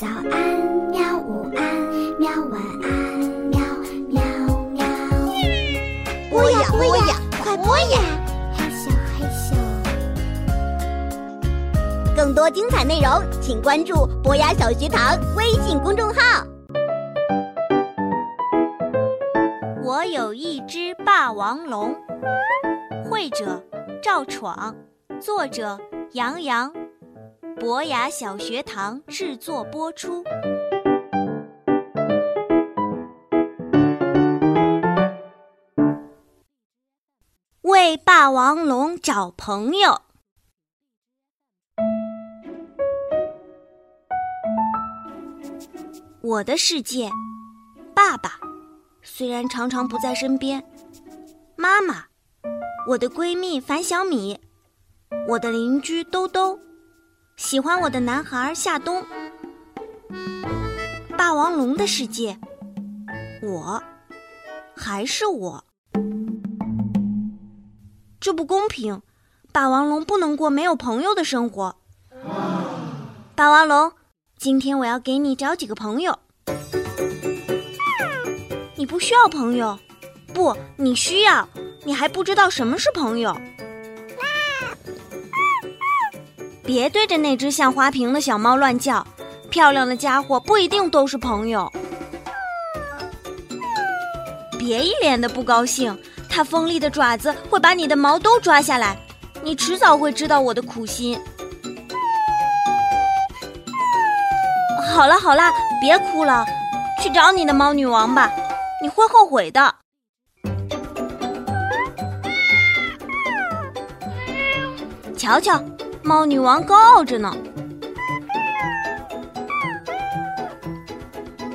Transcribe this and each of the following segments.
早安，喵！午安，喵！晚安，喵喵喵！播呀播呀，快播呀！嘿咻，嘿咻。更多精彩内容，请关注博雅小学堂微信公众号。我有一只霸王龙，会者赵闯，作者杨洋，博雅小学堂制作播出。为霸王龙找朋友。我的世界，爸爸虽然常常不在身边，妈妈，我的闺蜜樊小米，我的邻居兜兜，喜欢我的男孩夏冬。霸王龙的世界，我，还是我。这不公平，霸王龙不能过没有朋友的生活。霸王龙，今天我要给你找几个朋友。你不需要朋友，不，你需要，你还不知道什么是朋友。别对着那只像花瓶的小猫乱叫，漂亮的家伙不一定都是朋友。别一脸的不高兴，它锋利的爪子会把你的毛都抓下来，你迟早会知道我的苦心。好了好了，别哭了，去找你的猫女王吧，你会后悔的。瞧瞧，猫女王高傲着呢。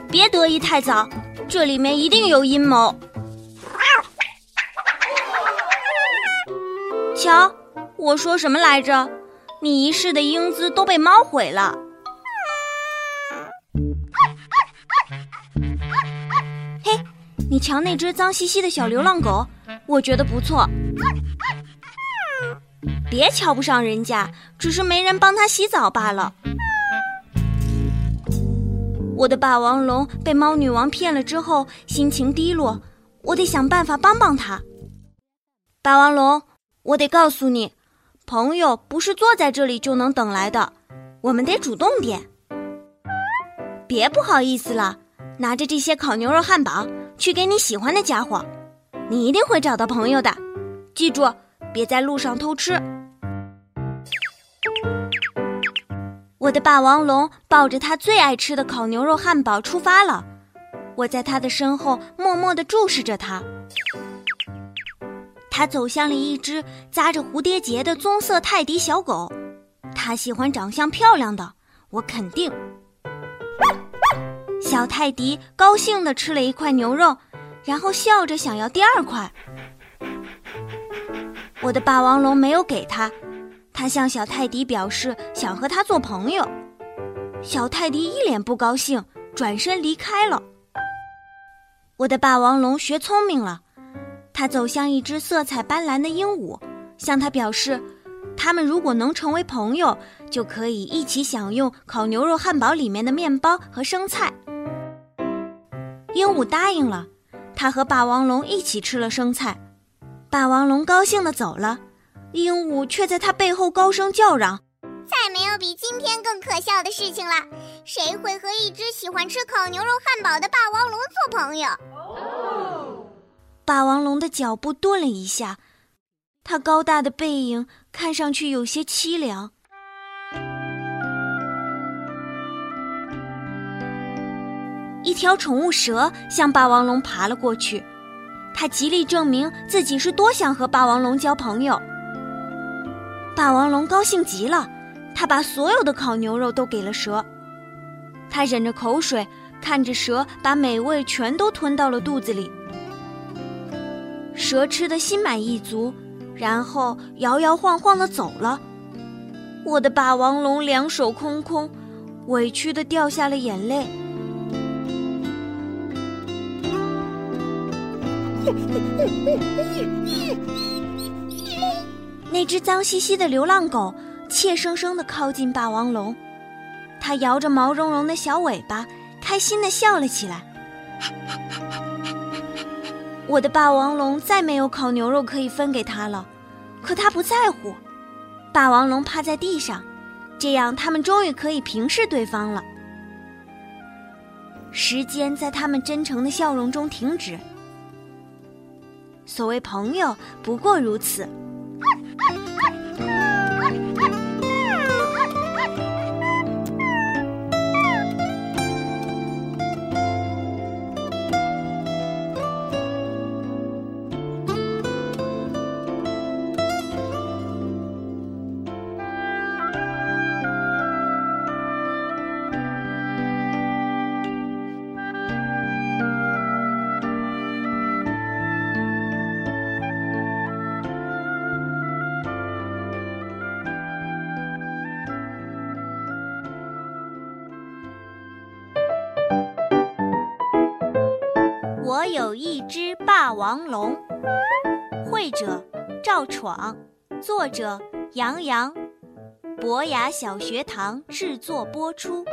别得意太早，这里面一定有阴谋。瞧，我说什么来着？你一世的英姿都被猫毁了。嘿，你瞧那只脏兮兮的小流浪狗，我觉得不错。别瞧不上人家，只是没人帮他洗澡罢了。我的霸王龙被猫女王骗了之后，心情低落，我得想办法帮帮他。霸王龙，我得告诉你，朋友不是坐在这里就能等来的，我们得主动点。别不好意思了，拿着这些烤牛肉汉堡去给你喜欢的家伙，你一定会找到朋友的。记住，别在路上偷吃。我的霸王龙抱着他最爱吃的烤牛肉汉堡出发了，我在他的身后默默地注视着他。他走向了一只扎着蝴蝶结的棕色泰迪小狗，他喜欢长相漂亮的，我肯定。小泰迪高兴地吃了一块牛肉，然后笑着想要第二块。我的霸王龙没有给他。他向小泰迪表示想和他做朋友，小泰迪一脸不高兴，转身离开了。我的霸王龙学聪明了，他走向一只色彩斑斓的鹦鹉，向他表示，他们如果能成为朋友，就可以一起享用烤牛肉汉堡里面的面包和生菜。鹦鹉答应了，他和霸王龙一起吃了生菜，霸王龙高兴地走了。鹦鹉却在它背后高声叫嚷：“再没有比今天更可笑的事情了！谁会和一只喜欢吃烤牛肉汉堡的霸王龙做朋友？”霸王龙的脚步顿了一下，它高大的背影看上去有些凄凉。一条宠物蛇向霸王龙爬了过去，他极力证明自己是多想和霸王龙交朋友。霸王龙高兴极了，他把所有的烤牛肉都给了蛇。他忍着口水，看着蛇把美味全都吞到了肚子里。蛇吃的心满意足，然后摇摇晃晃的走了。我的霸王龙两手空空，委屈的掉下了眼泪。那只脏兮兮的流浪狗怯生生地靠近霸王龙，它摇着毛茸茸的小尾巴，开心地笑了起来。我的霸王龙再没有烤牛肉可以分给他了，可他不在乎。霸王龙趴在地上，这样他们终于可以平视对方了。时间在他们真诚的笑容中停止。所谓朋友，不过如此。有一只霸王龙，绘者赵闯，作者杨洋，博雅小学堂制作播出。